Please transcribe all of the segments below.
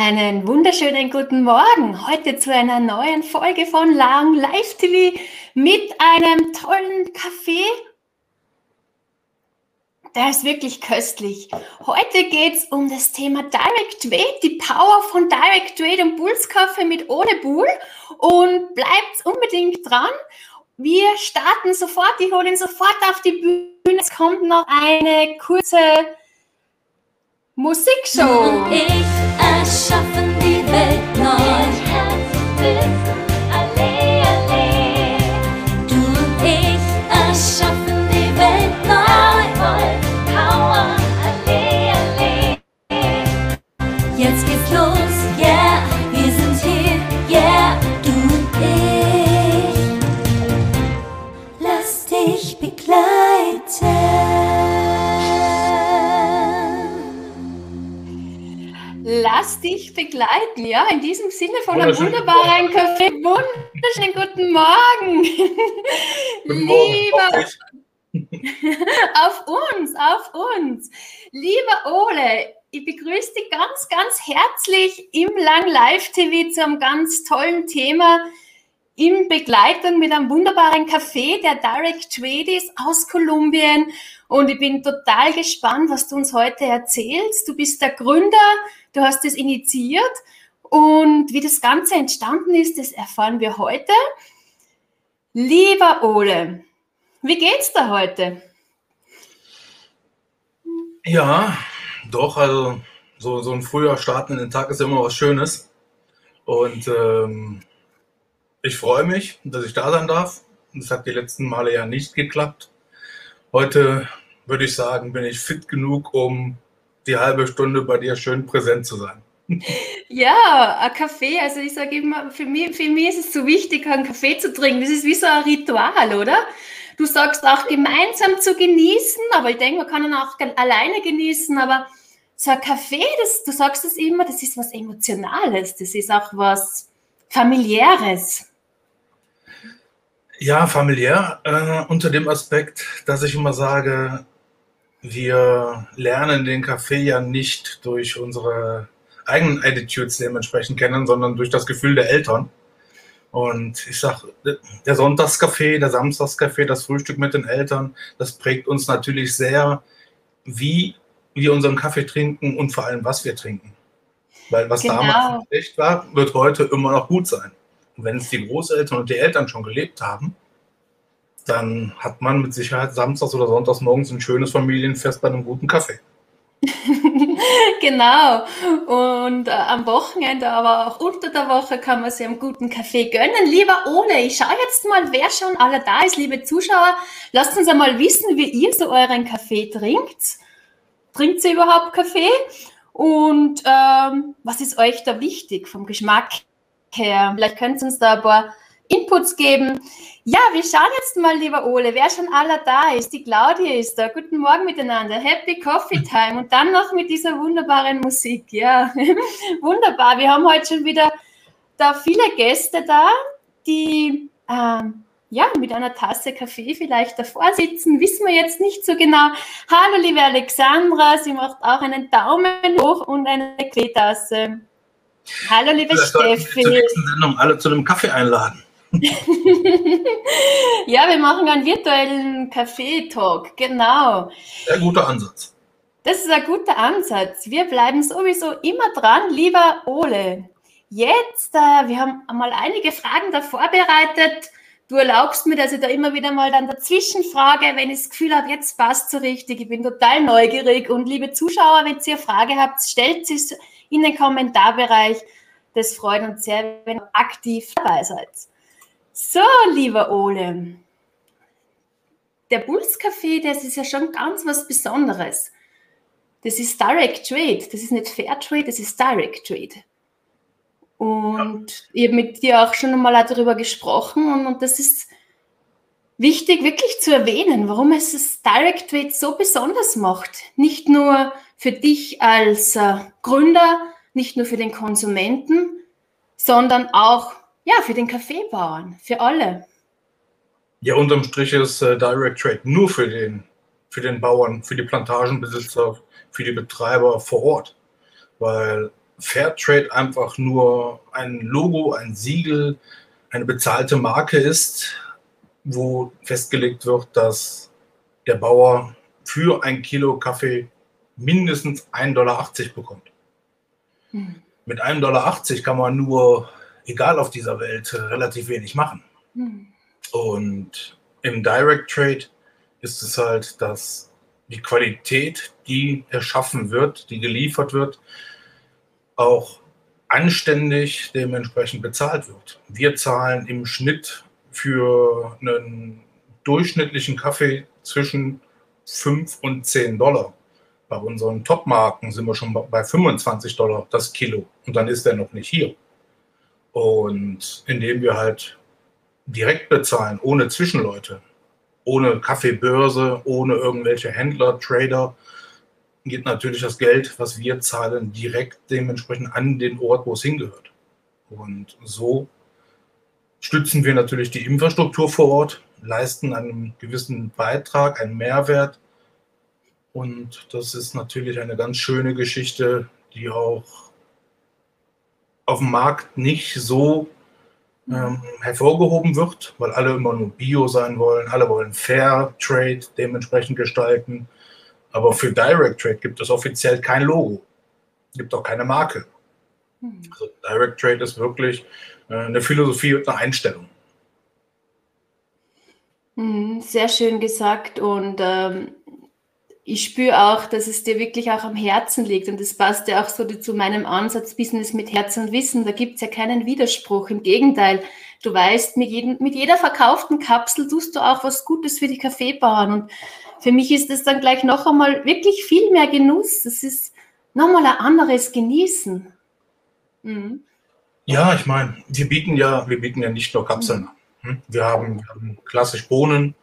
Einen wunderschönen guten Morgen. Heute zu einer neuen Folge von Lang Live TV mit einem tollen Kaffee. Der ist wirklich köstlich. Heute geht es um das Thema Direct Trade, die Power von Direct Trade und Bulls Kaffee mit ohne Bull. Und bleibt unbedingt dran. Wir starten sofort. Ich hole ihn sofort auf die Bühne. Es kommt noch eine kurze Musikshow. Ich erschaffen die Welt neu. Dich begleiten, ja, in diesem Sinne von einem wunderbaren Kaffee. Wunderschönen guten Morgen. Guten Morgen. Lieber, Auf dich. auf uns, auf uns. Lieber Ole, ich begrüße dich ganz, ganz herzlich im Lang Live TV zu einem ganz tollen Thema in Begleitung mit einem wunderbaren Kaffee, der Direct Trade ist aus Kolumbien. Und ich bin total gespannt, was du uns heute erzählst. Du bist der Gründer, du hast es initiiert und wie das Ganze entstanden ist, das erfahren wir heute. Lieber Ole, wie geht's dir heute? Ja, doch, also so, so ein früher Starten in den Tag ist immer was Schönes. Und ähm, ich freue mich, dass ich da sein darf. Das hat die letzten Male ja nicht geklappt. Heute würde ich sagen, bin ich fit genug, um die halbe Stunde bei dir schön präsent zu sein. Ja, ein Kaffee, also ich sage immer, für mich, für mich ist es so wichtig, einen Kaffee zu trinken. Das ist wie so ein Ritual, oder? Du sagst auch gemeinsam zu genießen, aber ich denke, man kann ihn auch alleine genießen, aber so ein Kaffee, das, du sagst es immer, das ist was Emotionales, das ist auch was Familiäres. Ja, familiär, äh, unter dem Aspekt, dass ich immer sage, wir lernen den Kaffee ja nicht durch unsere eigenen Attitudes dementsprechend kennen, sondern durch das Gefühl der Eltern. Und ich sag, der Sonntagskaffee, der Samstagskaffee, das Frühstück mit den Eltern, das prägt uns natürlich sehr, wie wir unseren Kaffee trinken und vor allem, was wir trinken. Weil was Genau. damals schlecht war, wird heute immer noch gut sein. Und wenn es die Großeltern und die Eltern schon gelebt haben, dann hat man mit Sicherheit samstags oder sonntags morgens ein schönes Familienfest bei einem guten Kaffee. Genau. Und äh, am Wochenende, aber auch unter der Woche kann man sich einen guten Kaffee gönnen. Lieber Ole, ich schaue jetzt mal, wer schon alle da ist. Liebe Zuschauer, lasst uns einmal wissen, wie ihr so euren Kaffee trinkt. Trinkt ihr überhaupt Kaffee? Und ähm, was ist euch da wichtig vom Geschmack her? Vielleicht könnt ihr uns da ein paar Inputs geben. Ja, wir schauen jetzt mal, lieber Ole, wer schon aller da ist. Die Claudia ist da. Guten Morgen miteinander. Happy Coffee Time. Und dann noch mit dieser wunderbaren Musik. Ja, wunderbar. Wir haben heute schon wieder da viele Gäste da, die ähm, ja, mit einer Tasse Kaffee vielleicht davor sitzen. Wissen wir jetzt nicht so genau. Hallo, liebe Alexandra. Sie macht auch einen Daumen hoch und eine Kaffeetasse. Hallo, liebe wir zur Steffi. nächsten Sendung alle zu einem Kaffee einladen. Ja, wir machen einen virtuellen Kaffee-Talk, genau. Sehr guter Ansatz. Das ist ein guter Ansatz. Wir bleiben sowieso immer dran, lieber Ole. Jetzt, äh, wir haben mal einige Fragen da vorbereitet. Du erlaubst mir, dass ich da immer wieder mal dann dazwischen frage, wenn ich das Gefühl habe, jetzt passt so richtig. Ich bin total neugierig. Und liebe Zuschauer, wenn ihr eine Frage habt, stellt sie in den Kommentarbereich. Das freut uns sehr, wenn ihr aktiv dabei seid. So, lieber Ole. Der Bulls Kaffee, das ist ja schon ganz was Besonderes. Das ist Direct Trade. Das ist nicht Fair Trade, das ist Direct Trade. Und ich habe mit dir auch schon einmal darüber gesprochen und, und das ist wichtig wirklich zu erwähnen, warum es das Direct Trade so besonders macht. Nicht nur für dich als äh, Gründer, nicht nur für den Konsumenten, sondern auch ja, für den Kaffeebauern, für alle. Ja, unterm Strich ist äh, Direct Trade nur für den, für den Bauern, für die Plantagenbesitzer, für die Betreiber vor Ort. Weil Fairtrade einfach nur ein Logo, ein Siegel, eine bezahlte Marke ist, wo festgelegt wird, dass der Bauer für ein Kilo Kaffee mindestens 1,80 Dollar bekommt. Hm. Mit 1,80 Dollar kann man nur, egal auf dieser Welt, relativ wenig machen. Hm. Und im Direct Trade ist es halt, dass die Qualität, die erschaffen wird, die geliefert wird, auch anständig dementsprechend bezahlt wird. Wir zahlen im Schnitt für einen durchschnittlichen Kaffee zwischen 5 und 10 Dollar. Bei unseren Top-Marken sind wir schon bei 25 Dollar das Kilo und dann ist er noch nicht hier. Und indem wir halt direkt bezahlen, ohne Zwischenleute, ohne Kaffeebörse, ohne irgendwelche Händler, Trader, geht natürlich das Geld, was wir zahlen, direkt dementsprechend an den Ort, wo es hingehört. Und so stützen wir natürlich die Infrastruktur vor Ort, leisten einen gewissen Beitrag, einen Mehrwert. Und das ist natürlich eine ganz schöne Geschichte, die auch auf dem Markt nicht so ähm, hervorgehoben wird, weil alle immer nur Bio sein wollen, alle wollen Fair Trade dementsprechend gestalten. Aber für Direct Trade gibt es offiziell kein Logo, gibt auch keine Marke. Hm. Also Direct Trade ist wirklich äh, eine Philosophie und eine Einstellung. Hm, sehr schön gesagt und ähm, ich spüre auch, dass es dir wirklich auch am Herzen liegt und das passt ja auch so zu meinem Ansatz Business mit Herz und Wissen. Da gibt es ja keinen Widerspruch. Im Gegenteil, du weißt, mit, jedem, mit jeder verkauften Kapsel tust du auch was Gutes für die Kaffeebauern und für mich ist es dann gleich noch einmal wirklich viel mehr Genuss. Das ist nochmal ein anderes Genießen. Mhm. Ja, ich meine, wir bieten ja, wir bieten ja nicht nur Kapseln. Mhm. Wir haben, wir haben klassisch Bohnen,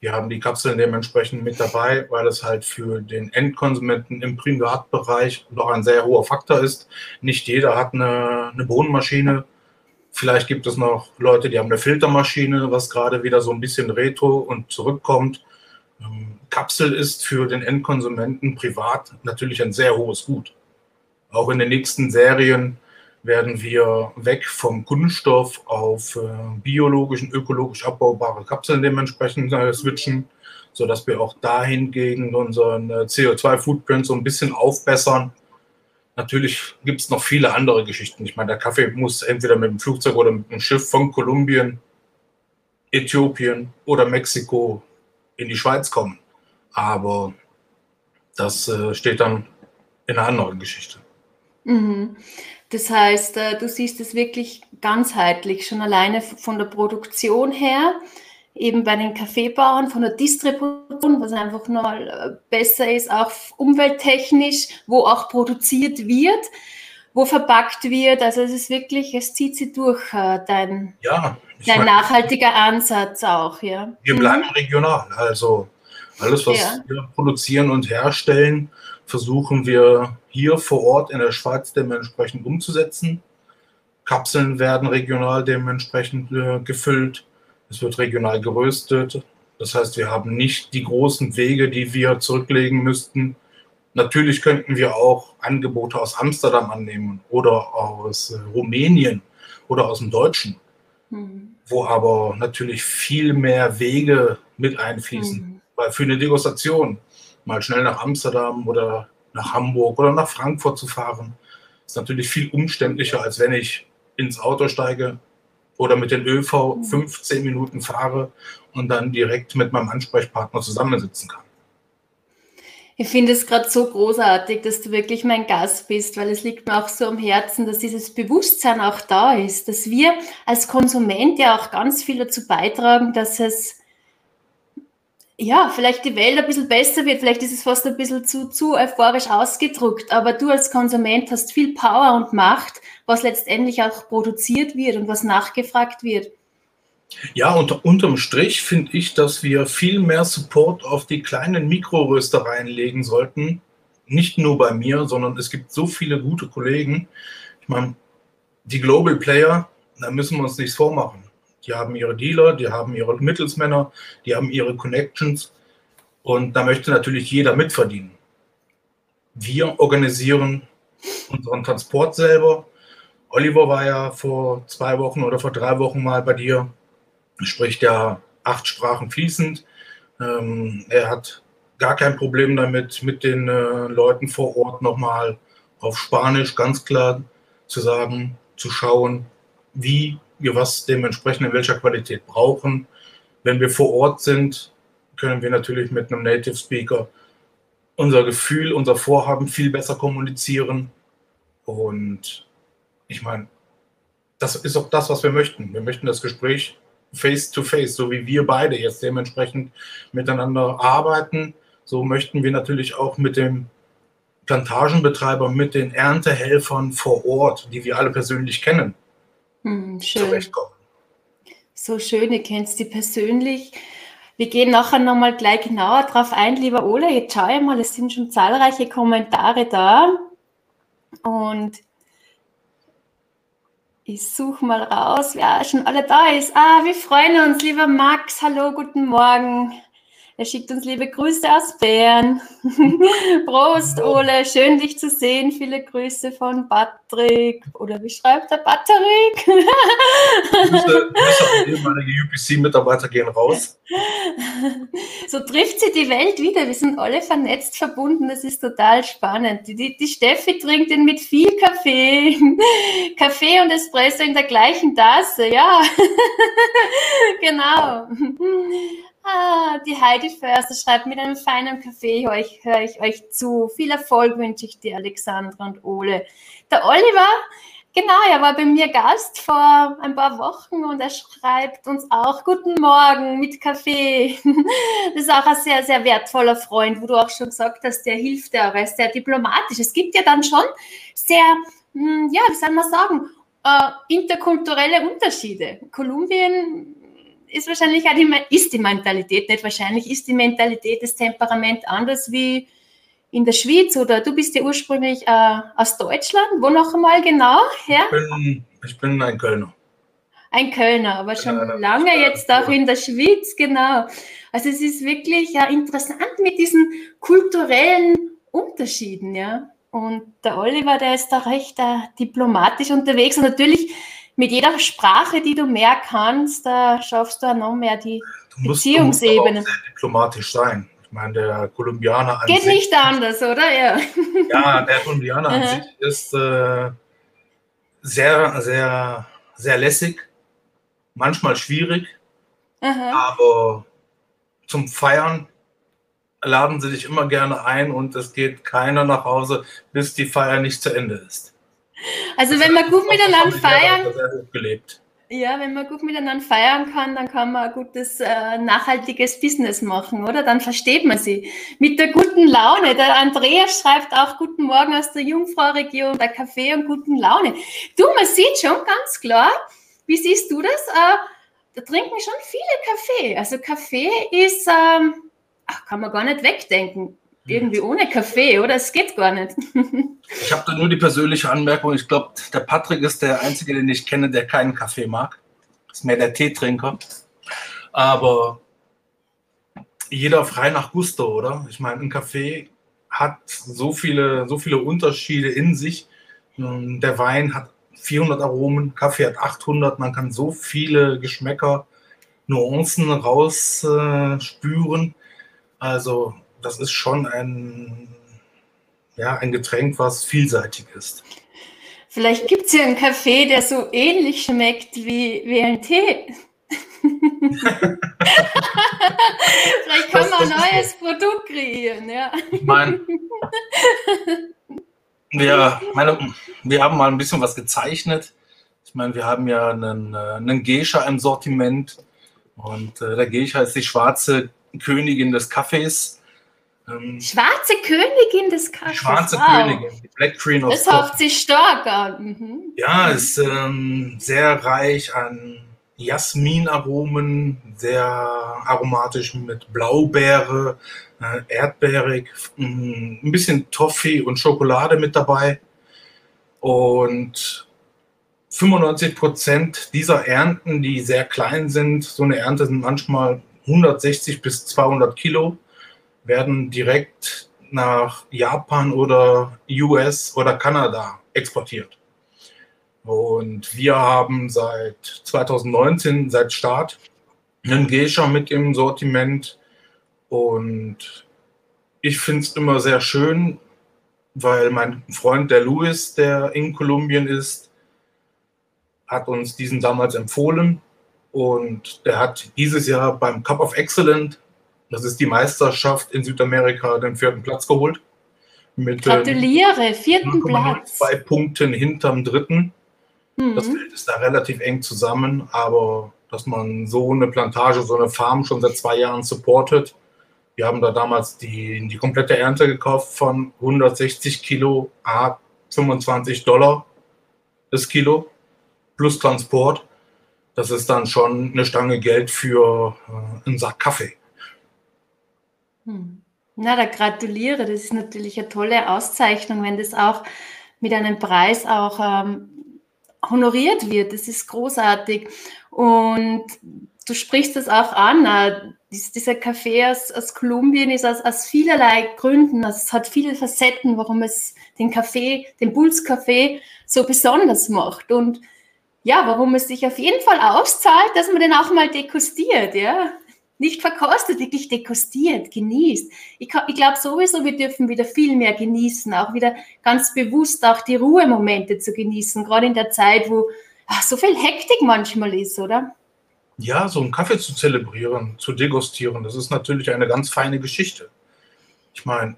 wir haben die Kapseln dementsprechend mit dabei, weil es halt für den Endkonsumenten im Privatbereich doch ein sehr hoher Faktor ist. Nicht jeder hat eine, eine Bohnenmaschine. Vielleicht gibt es noch Leute, die haben eine Filtermaschine, was gerade wieder so ein bisschen retro und zurückkommt. Ähm, Kapsel ist für den Endkonsumenten privat natürlich ein sehr hohes Gut. Auch in den nächsten Serien werden wir weg vom Kunststoff auf äh, biologisch und ökologisch abbaubare Kapseln dementsprechend äh, switchen, sodass wir auch dahingegen unseren äh, CO2-Footprint so ein bisschen aufbessern. Natürlich gibt es noch viele andere Geschichten. Ich meine, der Kaffee muss entweder mit dem Flugzeug oder mit dem Schiff von Kolumbien, Äthiopien oder Mexiko in die Schweiz kommen. Aber das äh, steht dann in einer anderen Geschichte. Mhm. Das heißt, äh, du siehst es wirklich ganzheitlich, schon alleine von der Produktion her, eben bei den Kaffeebauern, von der Distribution, was einfach mal äh, besser ist, auch umwelttechnisch, wo auch produziert wird, wo verpackt wird. Also es ist wirklich, es zieht sie durch, äh, dein, ja, dein meine, nachhaltiger Ansatz auch. Ja. Wir mhm. bleiben regional, also alles, was ja. wir produzieren und herstellen, versuchen wir hier vor Ort in der Schweiz dementsprechend umzusetzen. Kapseln werden regional dementsprechend äh, gefüllt. Es wird regional geröstet. Das heißt, wir haben nicht die großen Wege, die wir zurücklegen müssten. Natürlich könnten wir auch Angebote aus Amsterdam annehmen oder aus äh, Rumänien oder aus dem Deutschen, mhm. wo aber natürlich viel mehr Wege mit einfließen. Mhm. Weil für eine Degustation mal schnell nach Amsterdam oder nach Hamburg oder nach Frankfurt zu fahren, ist natürlich viel umständlicher, als wenn ich ins Auto steige oder mit den ÖV 15 Minuten fahre und dann direkt mit meinem Ansprechpartner zusammensitzen kann. Ich finde es gerade so großartig, dass du wirklich mein Gast bist, weil es liegt mir auch so am Herzen, dass dieses Bewusstsein auch da ist, dass wir als Konsument ja auch ganz viel dazu beitragen, dass es ja, vielleicht die Welt ein bisschen besser wird, vielleicht ist es fast ein bisschen zu, zu euphorisch ausgedrückt, aber du als Konsument hast viel Power und Macht, was letztendlich auch produziert wird und was nachgefragt wird. Ja, und unterm Strich finde ich, dass wir viel mehr Support auf die kleinen Mikroröstereien legen sollten. Nicht nur bei mir, sondern es gibt so viele gute Kollegen. Ich meine, die Global Player, da müssen wir uns nichts vormachen die haben ihre Dealer, die haben ihre Mittelsmänner, die haben ihre Connections und da möchte natürlich jeder mitverdienen. Wir organisieren unseren Transport selber. Oliver war ja vor zwei Wochen oder vor drei Wochen mal bei dir, spricht ja acht Sprachen fließend. Ähm, er hat gar kein Problem damit, mit den äh, Leuten vor Ort nochmal auf Spanisch ganz klar zu sagen, zu schauen, wie wir was dementsprechend in welcher Qualität brauchen. Wenn wir vor Ort sind, können wir natürlich mit einem Native Speaker unser Gefühl, unser Vorhaben viel besser kommunizieren. Und ich meine, das ist auch das, was wir möchten. Wir möchten das Gespräch face to face, so wie wir beide jetzt dementsprechend miteinander arbeiten. So möchten wir natürlich auch mit dem Plantagenbetreiber, mit den Erntehelfern vor Ort, die wir alle persönlich kennen, hm, schön. So schön, ihr kennt die persönlich. Wir gehen nachher nochmal gleich genauer drauf ein, lieber Ole. Jetzt schau ich mal, es sind schon zahlreiche Kommentare da. Und ich suche mal raus, wer schon alle da ist. Ah, wir freuen uns, lieber Max. Hallo, guten Morgen. Er schickt uns liebe Grüße aus Bern. Prost, Ole. Schön, dich zu sehen. Viele Grüße von Patrick. Oder wie schreibt er Patrick? Grüße, ehemalige UPC-Mitarbeiter gehen raus. So trifft sie die Welt wieder. Wir sind alle vernetzt, verbunden. Das ist total spannend. Die, die Steffi trinkt ihn mit viel Kaffee. Kaffee und Espresso in der gleichen Tasse. Ja, genau. Ah, die Heidi Förster schreibt, mit einem feinen Kaffee höre ich, hör ich euch zu. Viel Erfolg wünsche ich dir, Alexandra und Ole. Der Oliver, genau, er war bei mir Gast vor ein paar Wochen und er schreibt uns auch Guten Morgen mit Kaffee. Das ist auch ein sehr, sehr wertvoller Freund, wo du auch schon gesagt hast, der hilft dir, er ist sehr diplomatisch. Es gibt ja dann schon sehr, hm, ja, wie soll man sagen, äh, interkulturelle Unterschiede. Kolumbien ist wahrscheinlich auch die, ist die Mentalität, nicht wahrscheinlich, ist die Mentalität, das Temperament anders wie in der Schweiz oder du bist ja ursprünglich äh, aus Deutschland. Wo noch einmal genau her? Ich bin, ich bin ein Kölner. Ein Kölner, aber schon ja, lange jetzt auch in der Schweiz, genau. Also es ist wirklich ja, interessant mit diesen kulturellen Unterschieden, ja. Und der Oliver, der ist da recht äh, diplomatisch unterwegs und natürlich mit jeder Sprache, die du mehr kannst, da schaffst du auch noch mehr die du musst, Beziehungsebene. Du musst sehr diplomatisch sein. Ich meine, der Kolumbianer an Geht sich, nicht anders, oder? Ja, ja der Kolumbianer an sich ist äh, sehr, sehr, sehr lässig, manchmal schwierig, Aha. aber zum Feiern laden sie dich immer gerne ein und es geht keiner nach Hause, bis die Feier nicht zu Ende ist. Also wenn man gut miteinander feiern, ja, wenn man gut miteinander feiern kann, dann kann man ein gutes, äh, nachhaltiges Business machen, oder? Dann versteht man sie. Mit der guten Laune. Der Andreas schreibt auch Guten Morgen aus der Jungfrau-Region, der Kaffee und guten Laune. Du, man sieht schon ganz klar, wie siehst du das? Äh, da trinken schon viele Kaffee. Also Kaffee ist, ähm, ach, kann man gar nicht wegdenken irgendwie ohne Kaffee, oder? Es geht gar nicht. ich habe da nur die persönliche Anmerkung. Ich glaube, der Patrick ist der Einzige, den ich kenne, der keinen Kaffee mag. Ist mehr der Teetrinker. Aber jeder frei nach Gusto, oder? Ich meine, ein Kaffee hat so viele, so viele Unterschiede in sich. Der Wein hat 400 Aromen, Kaffee hat 800. Man kann so viele Geschmäcker, Nuancen rausspüren. also das ist schon ein, ja, ein Getränk, was vielseitig ist. Vielleicht gibt es ja einen Kaffee, der so ähnlich schmeckt wie, wie ein Tee. Vielleicht kann man ein neues Produkt kreieren, ja. Ich meine, wir, meine, wir haben mal ein bisschen was gezeichnet. Ich meine, wir haben ja einen, äh, einen Geisha im Sortiment und äh, der Geisha ist die schwarze Königin des Kaffees. Ähm, Schwarze Königin des Kaffees. Schwarze wow. Königin, die Black Queen of Das hofft sich stark an. Mhm. Ja, ist ähm, sehr reich an Jasminaromen, sehr aromatisch mit Blaubeere, äh, erdbeerig, mh, mm, ein bisschen Toffee und Schokolade mit dabei. Und 95 Prozent dieser Ernten, die sehr klein sind, so eine Ernte sind manchmal 160 bis 200 Kilo werden direkt nach Japan oder US oder Kanada exportiert. Und wir haben seit 2019, seit Start, einen Geisha mit im Sortiment. Und ich finde es immer sehr schön, weil mein Freund, der Louis, der in Kolumbien ist, hat uns diesen damals empfohlen. Und der hat dieses Jahr beim Cup of Excellence das ist die Meisterschaft in Südamerika, den vierten Platz geholt. Mit, Gratuliere, vierten Platz. Zwei Punkten hinterm dritten. Mhm. Das Feld ist da relativ eng zusammen, aber dass man so eine Plantage, so eine Farm schon seit zwei Jahren supportet. Wir haben da damals die, die komplette Ernte gekauft von 160 Kilo, A 25 Dollar das Kilo plus Transport. Das ist dann schon eine Stange Geld für äh, einen Sack Kaffee. Hm. Na, da gratuliere. Das ist natürlich eine tolle Auszeichnung, wenn das auch mit einem Preis auch ähm, honoriert wird. Das ist großartig. Und du sprichst das auch an. Äh, dieser Kaffee aus, aus Kolumbien ist aus, aus vielerlei Gründen, also es hat viele Facetten, warum es den Kaffee, den Bulls Kaffee so besonders macht. Und ja, warum es sich auf jeden Fall auszahlt, dass man den auch mal degustiert, ja nicht verkostet, wirklich degustiert, genießt. Ich, ich glaube sowieso, wir dürfen wieder viel mehr genießen, auch wieder ganz bewusst auch die Ruhemomente zu genießen, gerade in der Zeit, wo ach, so viel Hektik manchmal ist, oder? Ja, so einen Kaffee zu zelebrieren, zu degustieren, das ist natürlich eine ganz feine Geschichte. Ich meine,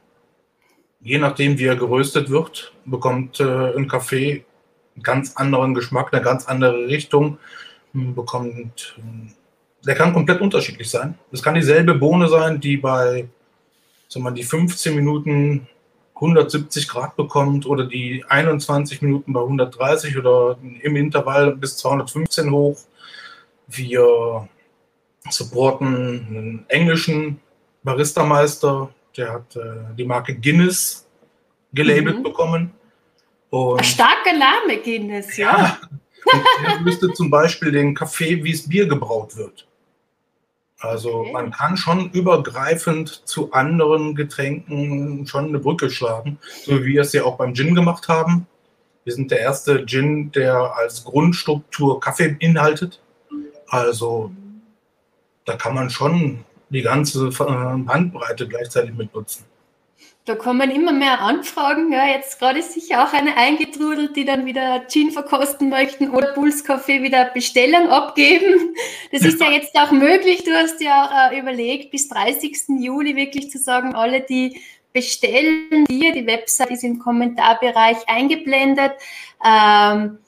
je nachdem, wie er geröstet wird, bekommt äh, ein Kaffee einen ganz anderen Geschmack, eine ganz andere Richtung, bekommt der kann komplett unterschiedlich sein. Es kann dieselbe Bohne sein, die bei sagen wir, die 15 Minuten 170 Grad bekommt oder die 21 Minuten bei 130 oder im Intervall bis 215 hoch. Wir supporten einen englischen Barista-Meister, der hat äh, die Marke Guinness gelabelt mhm. bekommen. Und, Ein starker Name Guinness, ja. ja. er müsste zum Beispiel den Kaffee, wie es Bier gebraut wird. Also okay. man kann schon übergreifend zu anderen Getränken schon eine Brücke schlagen, so wie wir es ja auch beim Gin gemacht haben. Wir sind der erste Gin, der als Grundstruktur Kaffee beinhaltet. Also da kann man schon die ganze Bandbreite gleichzeitig mit nutzen. Da kommen immer mehr Anfragen. Ja, jetzt gerade ist sicher auch eine eingetrudelt, die dann wieder Gin verkosten möchten oder Puls Kaffee wieder Bestellung abgeben. Das ist ja jetzt auch möglich. Du hast ja auch äh, überlegt, bis 30. Juli wirklich zu sagen, alle, die bestellen dir, die Website ist im Kommentarbereich eingeblendet, ähm,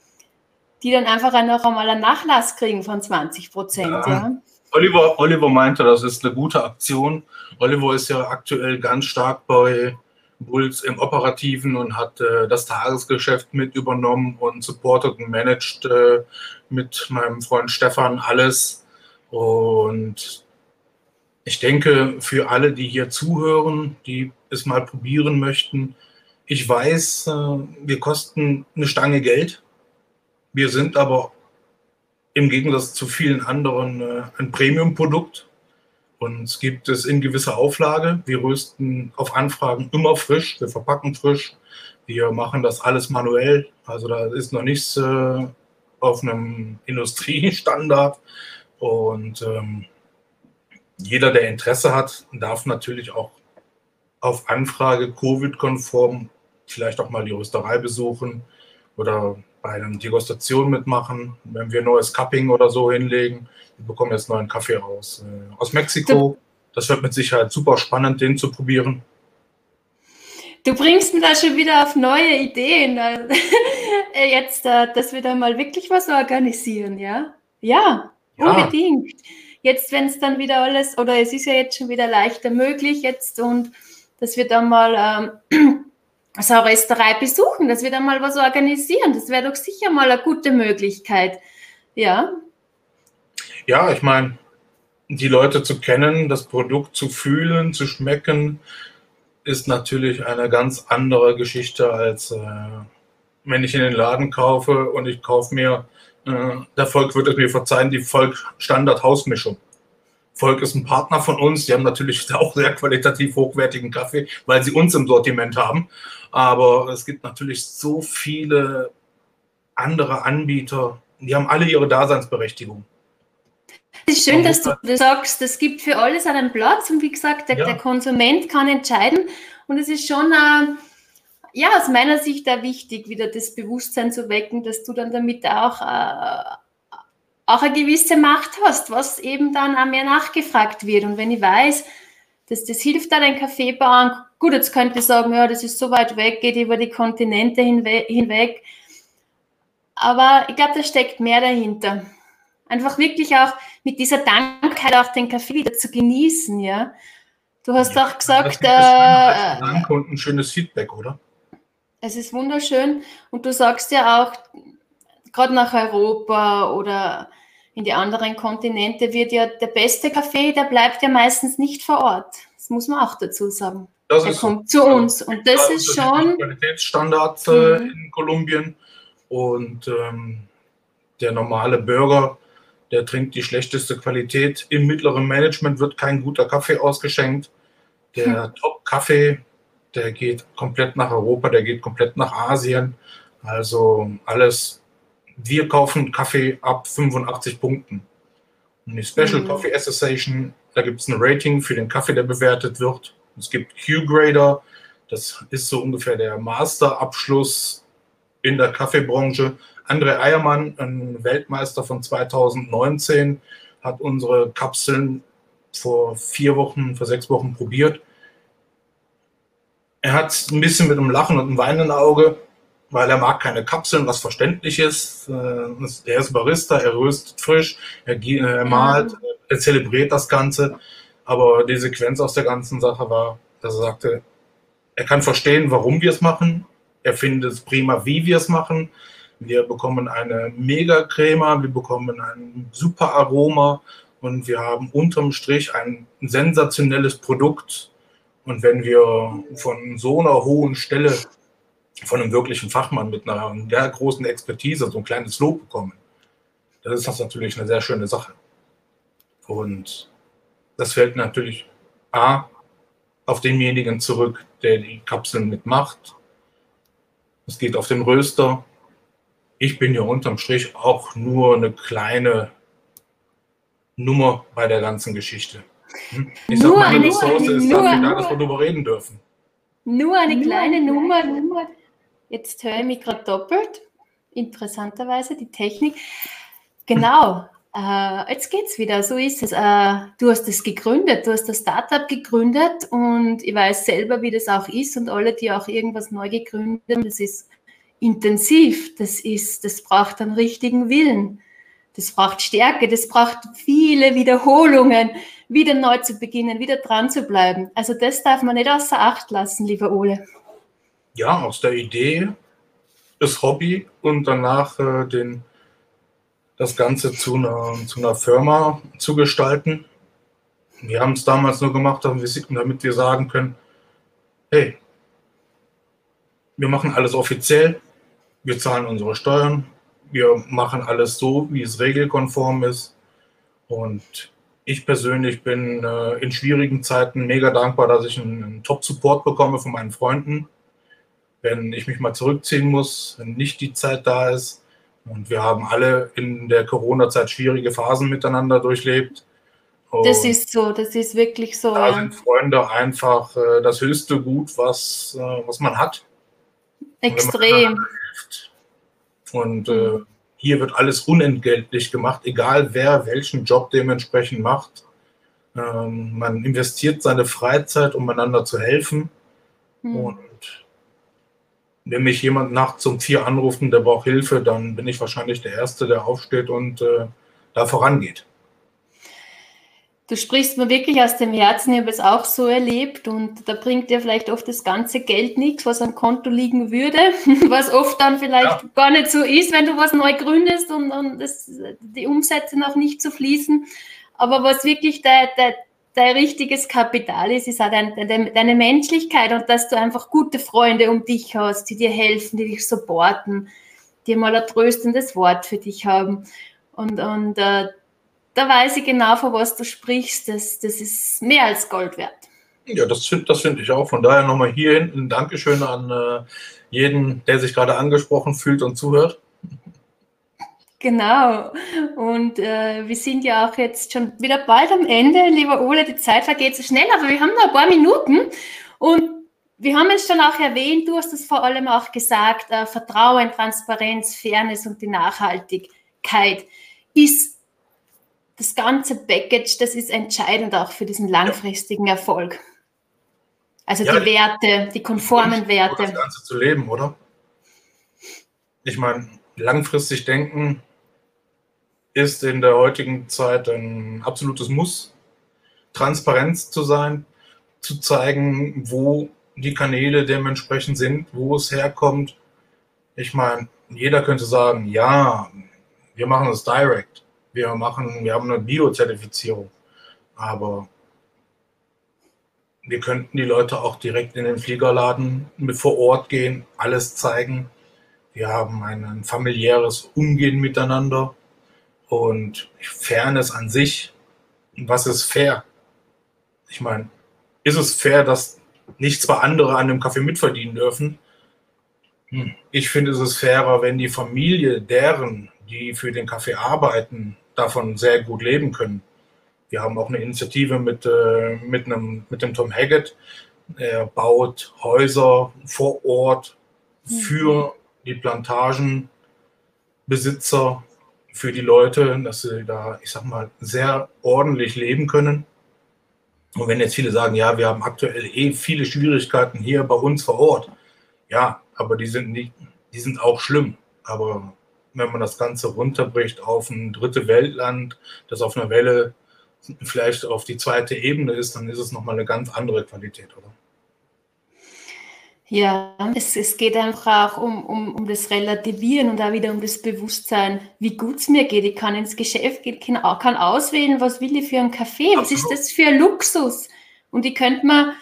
die dann einfach noch einmal einen Nachlass kriegen von 20 Prozent. Ja. ja. Oliver, Oliver meinte, das ist eine gute Aktion. Oliver ist ja aktuell ganz stark bei Bulls im Operativen und hat äh, das Tagesgeschäft mit übernommen und supportet und managt äh, mit meinem Freund Stefan alles. Und ich denke, für alle, die hier zuhören, die es mal probieren möchten, ich weiß, äh, wir kosten eine Stange Geld. Wir sind aber im Gegensatz zu vielen anderen äh, ein Premium-Produkt. Und es gibt es in gewisser Auflage. Wir rösten auf Anfragen immer frisch, wir verpacken frisch, wir machen das alles manuell. Also da ist noch nichts äh, auf einem Industriestandard. Und ähm, jeder, der Interesse hat, darf natürlich auch auf Anfrage Covid-konform vielleicht auch mal die Rösterei besuchen oder bei einer Degustation mitmachen, wenn wir neues Cupping oder so hinlegen. Wir bekommen jetzt neuen Kaffee raus. Äh, aus Mexiko. Das wird mit Sicherheit super spannend, den zu probieren. Du bringst mir da schon wieder auf neue Ideen. Äh, jetzt, äh, dass wir da mal wirklich was organisieren, ja? Ja, ja. unbedingt. Jetzt, wenn es dann wieder alles, oder es ist ja jetzt schon wieder leichter möglich jetzt und dass wir dann mal ähm, so Rösterei besuchen, dass wir da mal was organisieren. Das wäre doch sicher mal eine gute Möglichkeit. Ja. Ja, ich meine, die Leute zu kennen, das Produkt zu fühlen, zu schmecken, ist natürlich eine ganz andere Geschichte, als äh, wenn ich in den Laden kaufe und ich kaufe mir, äh, der Volk wird es mir verzeihen, die Volk-Standard-Hausmischung. Volk ist ein Partner von uns. Die haben natürlich auch sehr qualitativ hochwertigen Kaffee, weil sie uns im Sortiment haben. Aber es gibt natürlich so viele andere Anbieter. Die haben alle ihre Daseinsberechtigung. Es ist schön, dass du das sagst. Es gibt für alles einen Platz und wie gesagt, der, ja. der Konsument kann entscheiden. Und es ist schon, äh, ja, aus meiner Sicht auch wichtig, wieder das Bewusstsein zu wecken, dass du dann damit auch äh, auch eine gewisse Macht hast, was eben dann auch mehr nachgefragt wird. Und wenn ich weiß, dass das hilft dann ein Kaffeebauern, gut, jetzt könnte ich sagen, ja, das ist so weit weg, geht über die Kontinente hinwe hinweg. Aber ich glaube, da steckt mehr dahinter. Einfach wirklich auch mit dieser Dankheit auch den Kaffee wieder zu genießen, ja. Du hast ja, auch gesagt, äh, Dank und ein schönes Feedback, oder? Es ist wunderschön und du sagst ja auch, gerade nach Europa oder in die anderen Kontinente wird ja der beste Kaffee, der bleibt ja meistens nicht vor Ort. Das muss man auch dazu sagen. Das der kommt zu uns und das ja, ist schon Qualitätsstandard äh, mhm. in Kolumbien und ähm, der normale Bürger, der trinkt die schlechteste Qualität. Im mittleren Management wird kein guter Kaffee ausgeschenkt. Der hm. Top-Kaffee, der geht komplett nach Europa, der geht komplett nach Asien. Also alles wir kaufen Kaffee ab 85 Punkten. Und die Special mhm. Coffee Association, da gibt es ein Rating für den Kaffee, der bewertet wird. Es gibt Q-Grader, das ist so ungefähr der Masterabschluss in der Kaffeebranche. André Eiermann, ein Weltmeister von 2019, hat unsere Kapseln vor vier Wochen, vor sechs Wochen probiert. Er hat ein bisschen mit einem Lachen und einem weinenden Auge weil er mag keine Kapseln, was verständlich ist. Äh, er ist Barista, er röstet frisch, er, er malt, er zelebriert das Ganze. Aber die Sequenz aus der ganzen Sache war, dass er sagte, er kann verstehen, warum wir es machen. Er findet es prima, wie wir es machen. Wir bekommen eine mega Crema, wir bekommen ein super Aroma und wir haben unterm Strich ein sensationelles Produkt. Und wenn wir von so einer hohen Stelle von einem wirklichen Fachmann mit einer sehr großen Expertise so ein kleines Lob bekommen, das ist das natürlich eine sehr schöne Sache. Und das fällt natürlich A auf denjenigen zurück, der die Kapseln mitmacht. Es geht auf den Röster. Ich bin ja unterm Strich auch nur eine kleine Nummer bei der ganzen Geschichte. Hm? Ich sag, meine Ressource ist dafür da, dass wir darüber reden dürfen. Nur eine kleine Nummer. Nummer Jetzt höre ich mich gerade doppelt. Interessanterweise die Technik. Genau. Äh, jetzt geht's wieder. So ist es. Äh, du hast es gegründet. Du hast das Startup gegründet und ich weiß selber, wie das auch ist und alle, die auch irgendwas neu gegründet haben, das ist intensiv. Das ist, das braucht einen richtigen Willen. Das braucht Stärke. Das braucht viele Wiederholungen, wieder neu zu beginnen, wieder dran zu bleiben. Also das darf man nicht außer Acht lassen, lieber Ole ja, aus der Idee, das Hobby und danach äh, den, das Ganze zu einer, zu einer Firma zu gestalten. Wir haben es damals nur gemacht, damit wir sagen können, hey, wir machen alles offiziell, wir zahlen unsere Steuern, wir machen alles so, wie es regelkonform ist. Und ich persönlich bin äh, in schwierigen Zeiten mega dankbar, dass ich einen, einen Top-Support bekomme von meinen Freunden wenn ich mich mal zurückziehen muss, wenn nicht die Zeit da ist. Und wir haben alle in der Corona-Zeit schwierige Phasen miteinander durchlebt. Und das ist so, das ist wirklich so. Da ja. sind Freunde einfach äh, das höchste Gut, was, äh, was man hat. Extrem. Und, äh, mhm. hier wird alles unentgeltlich gemacht, egal wer welchen Job dementsprechend macht. Ähm, man investiert seine Freizeit, um einander zu helfen. Mhm. Und wenn mich jemand nachts um vier anruft und der braucht Hilfe, dann bin ich wahrscheinlich der Erste, der aufsteht und äh, da vorangeht. Du sprichst mir wirklich aus dem Herzen, ich habe es auch so erlebt und da bringt dir vielleicht oft das ganze Geld nichts, was am Konto liegen würde, was oft dann vielleicht ja. gar nicht so ist, wenn du was neu gründest und, und das, die Umsätze noch nicht zu so fließen. Aber was wirklich der, der, dein richtiges Kapital ist, ist auch dein, deine, deine Menschlichkeit und dass du einfach gute Freunde um dich hast, die dir helfen, die dich supporten, die mal ein tröstendes Wort für dich haben. Und, und äh, da weiß ich genau, von was du sprichst. Das, das ist mehr als Gold wert. Ja, das finde das find ich auch. Von daher nochmal hier hinten ein Dankeschön an äh, jeden, der sich gerade angesprochen fühlt und zuhört. Genau. Und äh, wir sind ja auch jetzt schon wieder bald am Ende. Lieber Ole, die Zeit vergeht so schnell, aber wir haben noch ein paar Minuten. Und wir haben es schon auch erwähnt, du hast es vor allem auch gesagt, äh, Vertrauen, Transparenz, Fairness und die Nachhaltigkeit ist das ganze Package, das ist entscheidend auch für diesen langfristigen Erfolg. Also ja, die Werte, die konformen Werte. Das Ganze zu leben, oder? Ich meine, langfristig denken ist in der heutigen Zeit ein absolutes Muss. Transparenz zu sein, zu zeigen, wo die Kanäle dementsprechend sind, wo es herkommt. Ich meine, jeder könnte sagen, ja, wir machen es direkt. Wir machen, wir haben eine Bio-Zertifizierung. Aber wir könnten die Leute auch direkt in den Fliegerladen mit vor Ort gehen, alles zeigen. Wir haben ein familiäres Umgehen miteinander und Fairness an sich. Was ist fair? Ich meine, ist es fair, dass nicht zwei andere an dem Kaffee mitverdienen dürfen? Hm. Ich finde, es ist fairer, wenn die Familie deren, die für den Kaffee arbeiten, davon sehr gut leben können. Wir haben auch eine Initiative mit, äh, mit, einem, mit dem Tom Haggett. Er baut Häuser vor Ort für mhm. die Plantagenbesitzer, für die Leute, dass sie da, ich sag mal, sehr ordentlich leben können. Und wenn jetzt viele sagen, ja, wir haben aktuell eh viele Schwierigkeiten hier bei uns vor Ort, ja, aber die sind nicht, die sind auch schlimm. Aber wenn man das Ganze runterbricht auf ein dritte Weltland, das auf einer Welle vielleicht auf die zweite Ebene ist, dann ist es nochmal eine ganz andere Qualität, oder? Ja, es, es geht einfach auch um, um, um das Relativieren und auch wieder um das Bewusstsein, wie gut es mir geht. Ich kann ins Geschäft gehen, kann, auswählen, was will ich für einen Kaffee, was ist das für ein Luxus? Und ich könnte mir,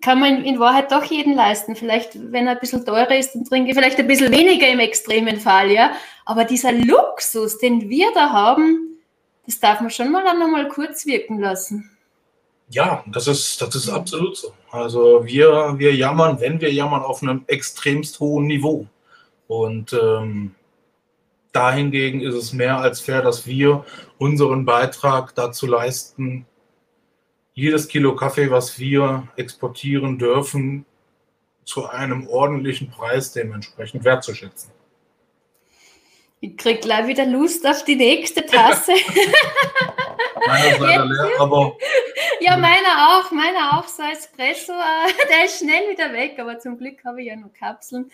kann man in Wahrheit doch jeden leisten. Vielleicht, wenn er ein bisschen teurer ist, dann trinke ich vielleicht ein bisschen weniger im extremen Fall, ja. Aber dieser Luxus, den wir da haben, das darf man schon mal dann nochmal kurz wirken lassen. Ja, das ist, das ist absolut so. Also wir, wir jammern, wenn wir jammern, auf einem extremst hohen Niveau. Und ähm, dahingegen ist es mehr als fair, dass wir unseren Beitrag dazu leisten, jedes Kilo Kaffee, was wir exportieren dürfen, zu einem ordentlichen Preis dementsprechend wertzuschätzen. Ich krieg gleich wieder Lust auf die nächste Tasse. Meiner ist leider leer, aber. Ja, meiner auch, meiner auch, so Espresso. Äh, der ist schnell wieder weg, aber zum Glück habe ich ja noch Kapseln.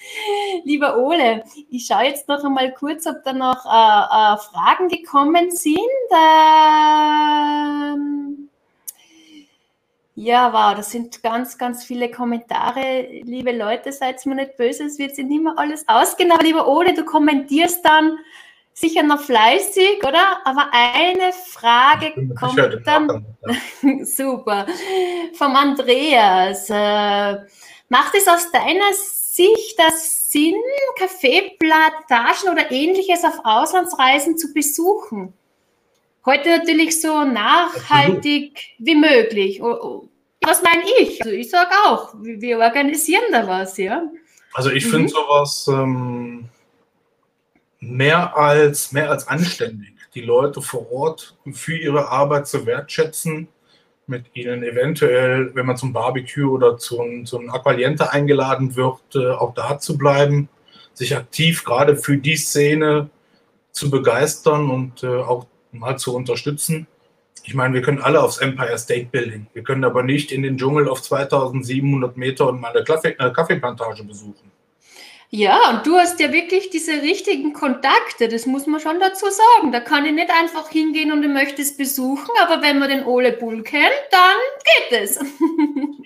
Lieber Ole, ich schaue jetzt noch einmal kurz, ob da noch äh, äh, Fragen gekommen sind. Ähm, ja, wow, das sind ganz, ganz viele Kommentare. Liebe Leute, seid mir nicht böse, es wird sich nicht mehr alles ausgehen. Aber lieber Ole, du kommentierst dann sicher noch fleißig, oder? Aber eine Frage kommt dann. Super. Vom Andreas. Äh, macht es aus deiner Sicht das Sinn, Kaffeeplantagen oder ähnliches auf Auslandsreisen zu besuchen? Heute natürlich so nachhaltig wie möglich. Was meine ich? Also ich sage auch, wir organisieren da was, ja. Also ich mhm. finde sowas ähm, mehr, als, mehr als anständig, die Leute vor Ort für ihre Arbeit zu wertschätzen, mit ihnen eventuell, wenn man zum Barbecue oder zum, zum Aqualiente eingeladen wird, äh, auch da zu bleiben, sich aktiv gerade für die Szene zu begeistern und äh, auch mal zu unterstützen. Ich meine, wir können alle aufs Empire State Building. Wir können aber nicht in den Dschungel auf 2700 Meter und mal eine äh, Kaffeeplantage besuchen. Ja, und du hast ja wirklich diese richtigen Kontakte, das muss man schon dazu sagen. Da kann ich nicht einfach hingehen und ich möchte es besuchen, aber wenn man den Ole Bull kennt, dann geht es.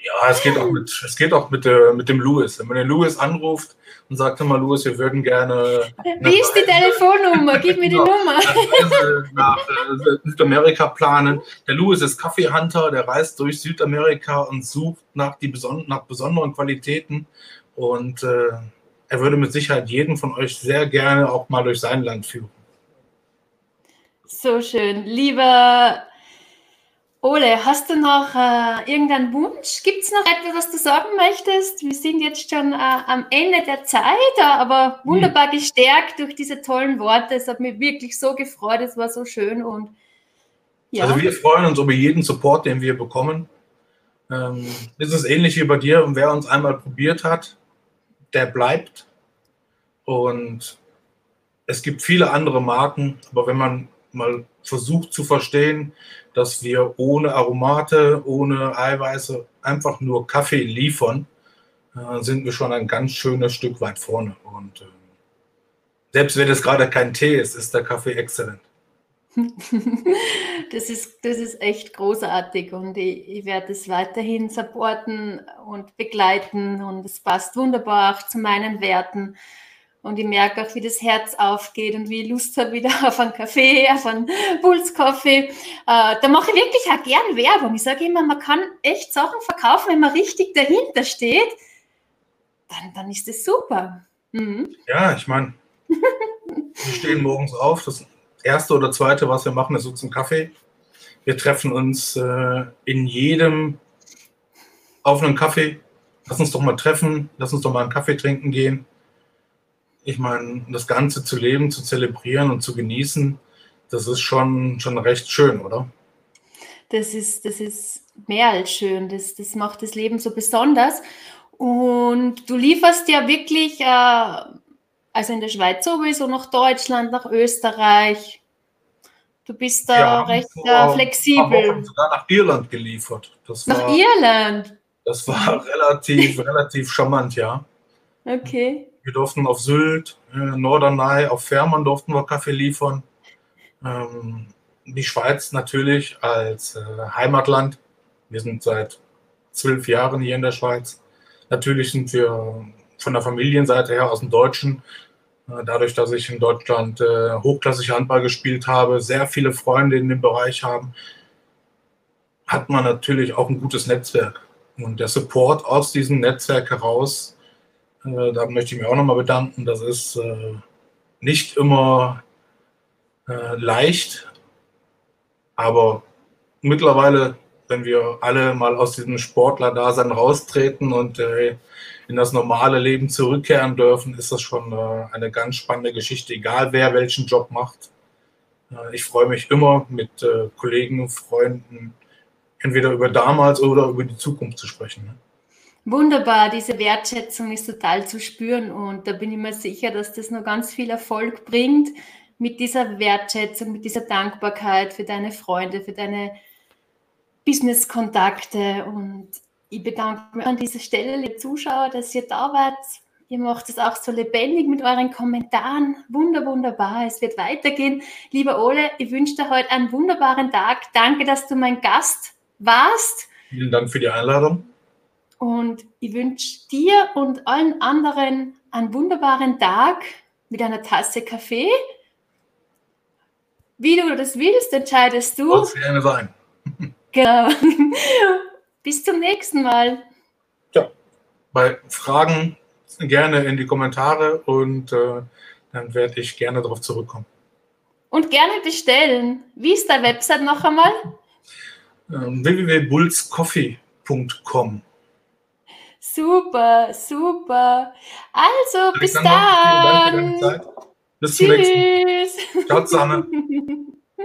Ja, es geht auch mit, es geht auch mit, äh, mit dem Louis. Wenn man den Louis anruft, und sagte mal, Louis, wir würden gerne. Wie ist die Telefonnummer? Gib mir die Nummer. nach äh, Südamerika planen. Der Louis ist Kaffeehunter, der reist durch Südamerika und sucht nach, die beson nach besonderen Qualitäten. Und äh, er würde mit Sicherheit jeden von euch sehr gerne auch mal durch sein Land führen. So schön. Lieber Ole, hast du noch äh, irgendeinen Wunsch? Gibt es noch etwas, was du sagen möchtest? Wir sind jetzt schon äh, am Ende der Zeit, äh, aber wunderbar hm. gestärkt durch diese tollen Worte. Es hat mich wirklich so gefreut, es war so schön und ja. Also wir freuen uns über jeden Support, den wir bekommen. Ähm, ist es ähnlich wie bei dir und wer uns einmal probiert hat, der bleibt. Und es gibt viele andere Marken, aber wenn man mal versucht zu verstehen, dass wir ohne Aromate, ohne Eiweiße einfach nur Kaffee liefern, äh, sind wir schon ein ganz schönes Stück weit vorne. Und äh, selbst wenn es gerade kein Tee ist, ist der Kaffee exzellent. Das ist, das ist echt großartig und ich, ich werde es weiterhin supporten und begleiten und es passt wunderbar auch zu meinen Werten. Und ich merke auch, wie das Herz aufgeht und wie ich Lust habe wieder auf einen Kaffee, auf einen Pulskaffee. Äh, da mache ich wirklich auch gern Werbung. Ich sage immer, man kann echt Sachen verkaufen, wenn man richtig dahinter steht. Dann, dann ist das super. Mhm. Ja, ich meine, wir stehen morgens auf. Das erste oder zweite, was wir machen, ist uns ein Kaffee. Wir treffen uns äh, in jedem auf einen Kaffee. Lass uns doch mal treffen, lass uns doch mal einen Kaffee trinken gehen ich meine, das Ganze zu leben, zu zelebrieren und zu genießen, das ist schon, schon recht schön, oder? Das ist, das ist mehr als schön. Das, das macht das Leben so besonders. Und du lieferst ja wirklich, äh, also in der Schweiz sowieso, nach Deutschland, nach Österreich. Du bist da ja, recht äh, flexibel. sogar nach Irland geliefert. Das nach war, Irland? Das war relativ, relativ charmant, ja. Okay. Wir durften auf Sylt, äh, Norderney, auf Fährmann durften wir Kaffee liefern. Ähm, die Schweiz natürlich als äh, Heimatland. Wir sind seit zwölf Jahren hier in der Schweiz. Natürlich sind wir von der Familienseite her aus dem Deutschen. Äh, dadurch, dass ich in Deutschland äh, hochklassig Handball gespielt habe, sehr viele Freunde in dem Bereich haben, hat man natürlich auch ein gutes Netzwerk. Und der Support aus diesem Netzwerk heraus äh, da möchte ich mich auch nochmal bedanken. Das ist äh, nicht immer äh, leicht, aber mittlerweile, wenn wir alle mal aus diesem Sportler-Dasein raustreten und äh, in das normale Leben zurückkehren dürfen, ist das schon äh, eine ganz spannende Geschichte, egal wer welchen Job macht. Äh, ich freue mich immer mit Kollegen und Freunden entweder über damals oder über die Zukunft zu sprechen. Ne? Wunderbar, diese Wertschätzung ist total zu spüren und da bin ich mir sicher, dass das noch ganz viel Erfolg bringt mit dieser Wertschätzung, mit dieser Dankbarkeit für deine Freunde, für deine Business-Kontakte und ich bedanke mich an dieser Stelle, liebe Zuschauer, dass ihr da wart. Ihr macht es auch so lebendig mit euren Kommentaren. Wunder, wunderbar. Es wird weitergehen. Lieber Ole, ich wünsche dir heute einen wunderbaren Tag. Danke, dass du mein Gast warst. Vielen Dank für die Einladung. Und ich wünsche dir und allen anderen einen wunderbaren Tag mit einer Tasse Kaffee. Wie du das willst, entscheidest du. Soll gerne sein. Genau. Bis zum nächsten Mal. Ja, bei Fragen gerne in die Kommentare und äh, dann werde ich gerne darauf zurückkommen. Und gerne bestellen. Wie ist deine Website noch einmal? Ähm, www.bullscoffee.com Super, super. Also, bis dann. Bis zum nächsten Mal. Ciao zusammen.